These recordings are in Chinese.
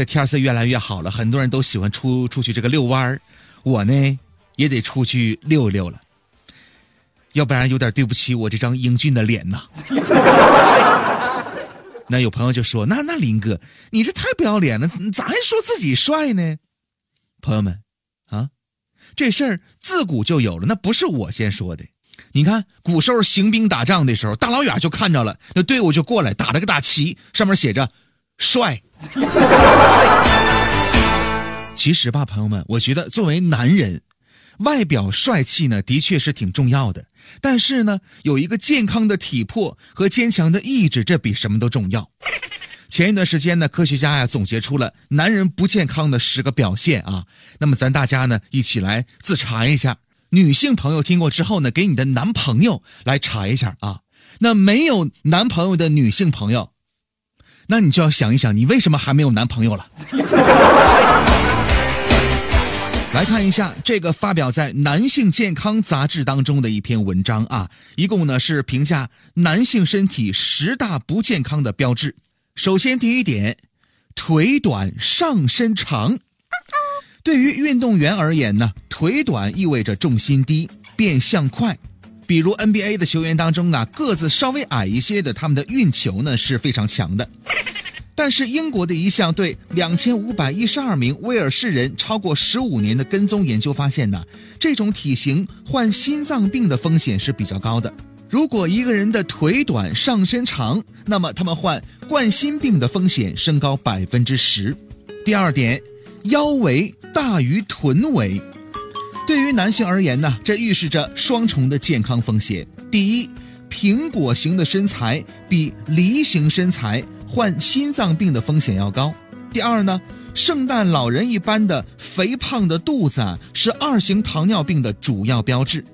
这天色越来越好了，很多人都喜欢出出去这个遛弯儿，我呢也得出去溜溜了，要不然有点对不起我这张英俊的脸呐。那有朋友就说：“那那林哥，你这太不要脸了，咋还说自己帅呢？”朋友们，啊，这事儿自古就有了，那不是我先说的。你看，古时候行兵打仗的时候，大老远就看着了，那队伍就过来打了个大旗，上面写着“帅”。其实吧，朋友们，我觉得作为男人，外表帅气呢，的确是挺重要的。但是呢，有一个健康的体魄和坚强的意志，这比什么都重要。前一段时间呢，科学家呀总结出了男人不健康的十个表现啊。那么咱大家呢一起来自查一下。女性朋友听过之后呢，给你的男朋友来查一下啊。那没有男朋友的女性朋友，那你就要想一想，你为什么还没有男朋友了？来看一下这个发表在《男性健康》杂志当中的一篇文章啊，一共呢是评价男性身体十大不健康的标志。首先，第一点，腿短上身长。对于运动员而言呢，腿短意味着重心低、变向快。比如 NBA 的球员当中啊，个子稍微矮一些的，他们的运球呢是非常强的。但是英国的一项对两千五百一十二名威尔士人超过十五年的跟踪研究发现呢，这种体型患心脏病的风险是比较高的。如果一个人的腿短上身长，那么他们患冠心病的风险升高百分之十。第二点，腰围大于臀围，对于男性而言呢，这预示着双重的健康风险。第一，苹果型的身材比梨形身材。患心脏病的风险要高。第二呢，圣诞老人一般的肥胖的肚子啊，是二型糖尿病的主要标志。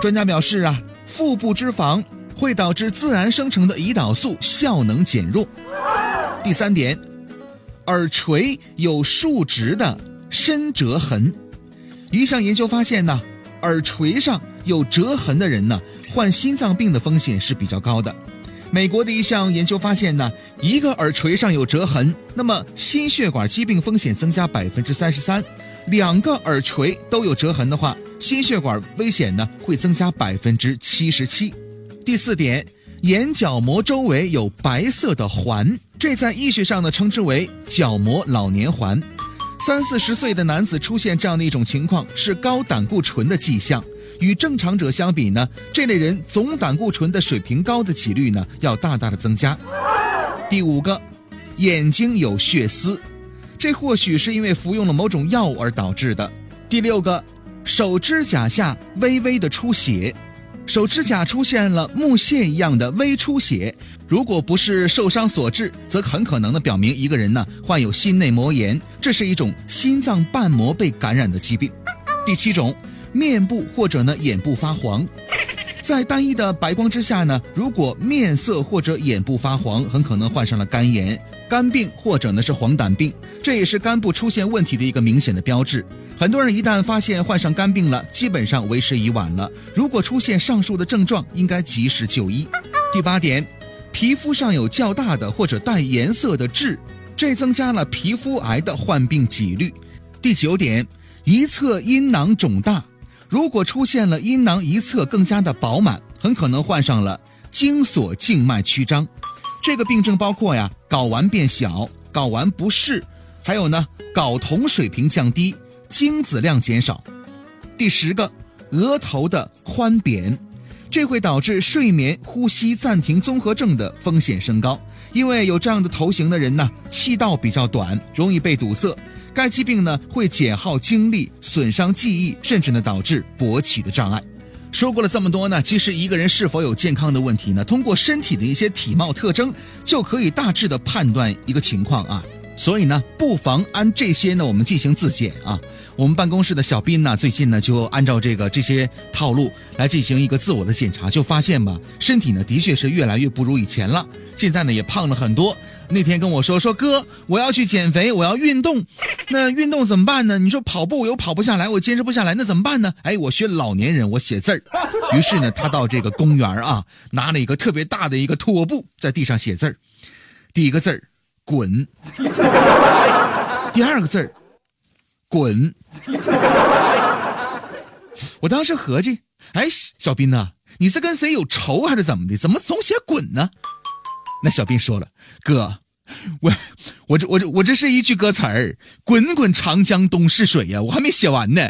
专家表示啊，腹部脂肪会导致自然生成的胰岛素效能减弱。第三点，耳垂有竖直的深折痕。一项研究发现呢，耳垂上有折痕的人呢，患心脏病的风险是比较高的。美国的一项研究发现呢，一个耳垂上有折痕，那么心血管疾病风险增加百分之三十三；两个耳垂都有折痕的话，心血管危险呢会增加百分之七十七。第四点，眼角膜周围有白色的环，这在医学上呢称之为角膜老年环。三四十岁的男子出现这样的一种情况，是高胆固醇的迹象。与正常者相比呢，这类人总胆固醇的水平高的几率呢要大大的增加。第五个，眼睛有血丝，这或许是因为服用了某种药物而导致的。第六个，手指甲下微微的出血，手指甲出现了木屑一样的微出血，如果不是受伤所致，则很可能的表明一个人呢患有心内膜炎，这是一种心脏瓣膜被感染的疾病。第七种。面部或者呢眼部发黄，在单一的白光之下呢，如果面色或者眼部发黄，很可能患上了肝炎、肝病或者呢是黄疸病，这也是肝部出现问题的一个明显的标志。很多人一旦发现患上肝病了，基本上为时已晚了。如果出现上述的症状，应该及时就医。第八点，皮肤上有较大的或者带颜色的痣，这增加了皮肤癌的患病几率。第九点，一侧阴囊肿大。如果出现了阴囊一侧更加的饱满，很可能患上了精索静脉曲张。这个病症包括呀睾丸变小、睾丸不适，还有呢睾酮水平降低、精子量减少。第十个，额头的宽扁，这会导致睡眠呼吸暂停综合症的风险升高。因为有这样的头型的人呢，气道比较短，容易被堵塞。该疾病呢会减耗精力、损伤记忆，甚至呢导致勃起的障碍。说过了这么多呢，其实一个人是否有健康的问题呢，通过身体的一些体貌特征就可以大致的判断一个情况啊。所以呢，不妨按这些呢，我们进行自检啊。我们办公室的小斌呢，最近呢就按照这个这些套路来进行一个自我的检查，就发现吧，身体呢的确是越来越不如以前了。现在呢也胖了很多。那天跟我说说哥，我要去减肥，我要运动。那运动怎么办呢？你说跑步我又跑不下来，我坚持不下来，那怎么办呢？哎，我学老年人，我写字儿。于是呢，他到这个公园啊，拿了一个特别大的一个拖布，在地上写字儿。第一个字儿，滚。第二个字儿，滚。我当时合计，哎，小斌呐，你是跟谁有仇还是怎么的？怎么总写滚呢？那小斌说了，哥，我我这我这我这是一句歌词儿，滚滚长江东逝水呀，我还没写完呢。